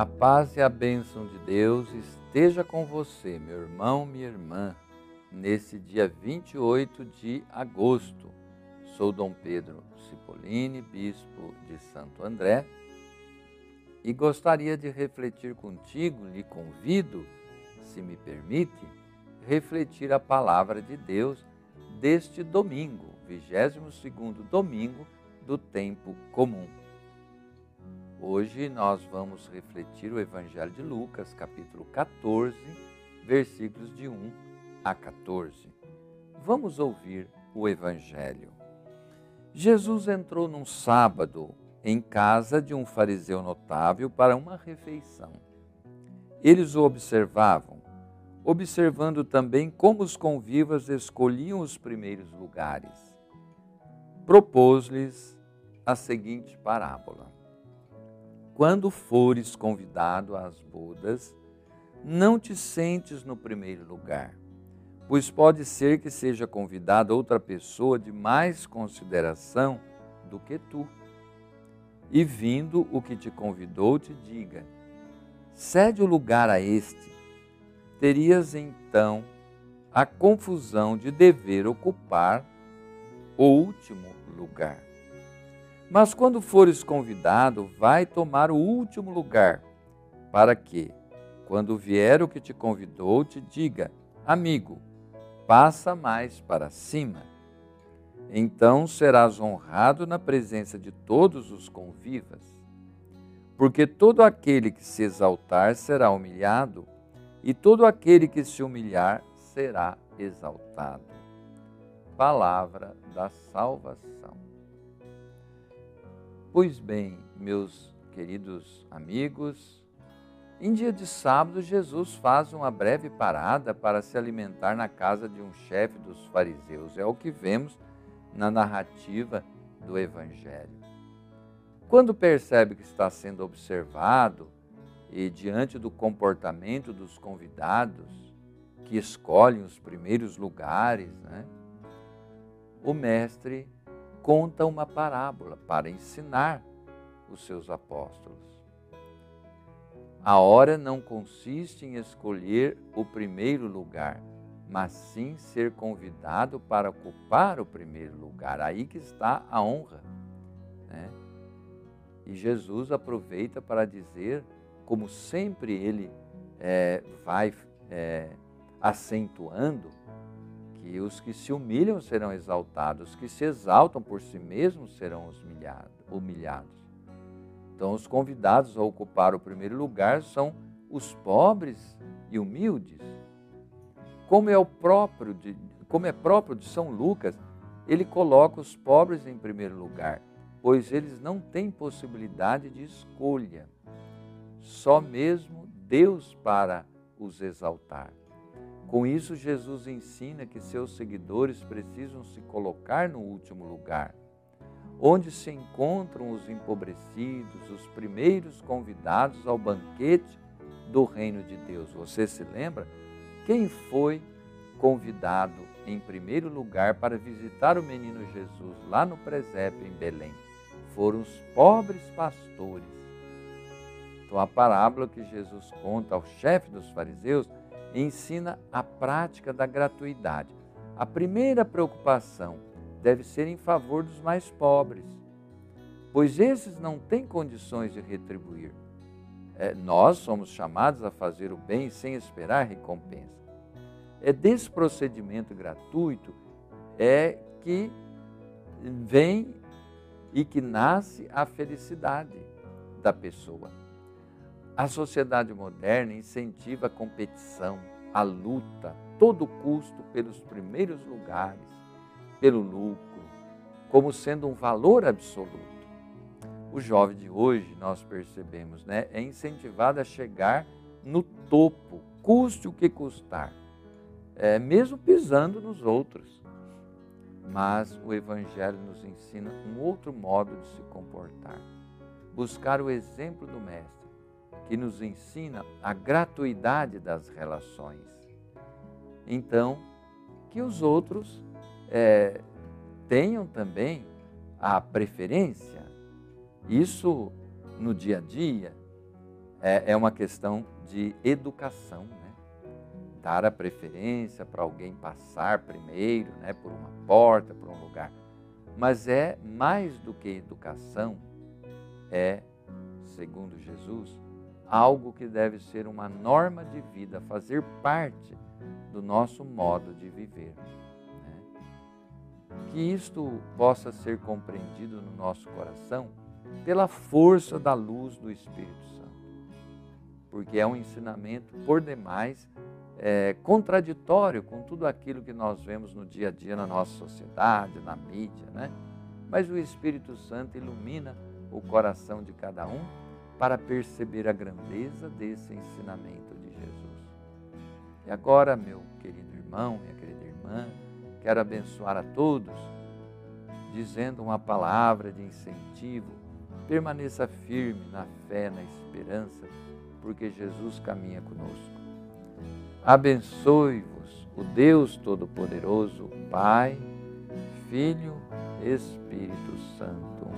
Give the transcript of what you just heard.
A paz e a bênção de Deus esteja com você, meu irmão, minha irmã, nesse dia 28 de agosto. Sou Dom Pedro Cipollini, bispo de Santo André, e gostaria de refletir contigo, lhe convido, se me permite, refletir a palavra de Deus deste domingo, 22º domingo do tempo comum. Hoje nós vamos refletir o Evangelho de Lucas, capítulo 14, versículos de 1 a 14. Vamos ouvir o Evangelho. Jesus entrou num sábado em casa de um fariseu notável para uma refeição. Eles o observavam, observando também como os convivas escolhiam os primeiros lugares. Propôs-lhes a seguinte parábola quando fores convidado às bodas, não te sentes no primeiro lugar, pois pode ser que seja convidada outra pessoa de mais consideração do que tu. E vindo o que te convidou, te diga: cede o lugar a este. Terias então a confusão de dever ocupar o último lugar. Mas quando fores convidado, vai tomar o último lugar, para que, quando vier o que te convidou, te diga: Amigo, passa mais para cima. Então serás honrado na presença de todos os convivas. Porque todo aquele que se exaltar será humilhado, e todo aquele que se humilhar será exaltado. Palavra da salvação. Pois bem, meus queridos amigos, em dia de sábado, Jesus faz uma breve parada para se alimentar na casa de um chefe dos fariseus. É o que vemos na narrativa do Evangelho. Quando percebe que está sendo observado e diante do comportamento dos convidados, que escolhem os primeiros lugares, né, o mestre conta uma parábola para ensinar os seus apóstolos. A hora não consiste em escolher o primeiro lugar, mas sim ser convidado para ocupar o primeiro lugar. Aí que está a honra. Né? E Jesus aproveita para dizer, como sempre ele é, vai é, acentuando, que os que se humilham serão exaltados, os que se exaltam por si mesmos serão humilhados. Então, os convidados a ocupar o primeiro lugar são os pobres e humildes. Como é o próprio de, como é próprio de São Lucas, ele coloca os pobres em primeiro lugar, pois eles não têm possibilidade de escolha. Só mesmo Deus para os exaltar. Com isso, Jesus ensina que seus seguidores precisam se colocar no último lugar, onde se encontram os empobrecidos, os primeiros convidados ao banquete do reino de Deus. Você se lembra? Quem foi convidado em primeiro lugar para visitar o menino Jesus lá no presépio em Belém? Foram os pobres pastores. Então, a parábola que Jesus conta ao chefe dos fariseus ensina a prática da gratuidade. A primeira preocupação deve ser em favor dos mais pobres, pois esses não têm condições de retribuir. É, nós somos chamados a fazer o bem sem esperar recompensa. É desse procedimento gratuito é que vem e que nasce a felicidade da pessoa. A sociedade moderna incentiva a competição, a luta, todo custo pelos primeiros lugares, pelo lucro, como sendo um valor absoluto. O jovem de hoje, nós percebemos, né, é incentivado a chegar no topo, custe o que custar, é, mesmo pisando nos outros. Mas o Evangelho nos ensina um outro modo de se comportar, buscar o exemplo do Mestre que nos ensina a gratuidade das relações. Então, que os outros é, tenham também a preferência. Isso no dia a dia é, é uma questão de educação, né? dar a preferência para alguém passar primeiro, né? por uma porta, por um lugar. Mas é mais do que educação, é, segundo Jesus, algo que deve ser uma norma de vida, fazer parte do nosso modo de viver. Né? Que isto possa ser compreendido no nosso coração pela força da luz do Espírito Santo, porque é um ensinamento por demais é, contraditório com tudo aquilo que nós vemos no dia a dia na nossa sociedade, na mídia, né? Mas o Espírito Santo ilumina o coração de cada um para perceber a grandeza desse ensinamento de Jesus. E agora, meu querido irmão, minha querida irmã, quero abençoar a todos, dizendo uma palavra de incentivo. Permaneça firme na fé, na esperança, porque Jesus caminha conosco. Abençoe-vos o Deus Todo-Poderoso, Pai, Filho, Espírito Santo.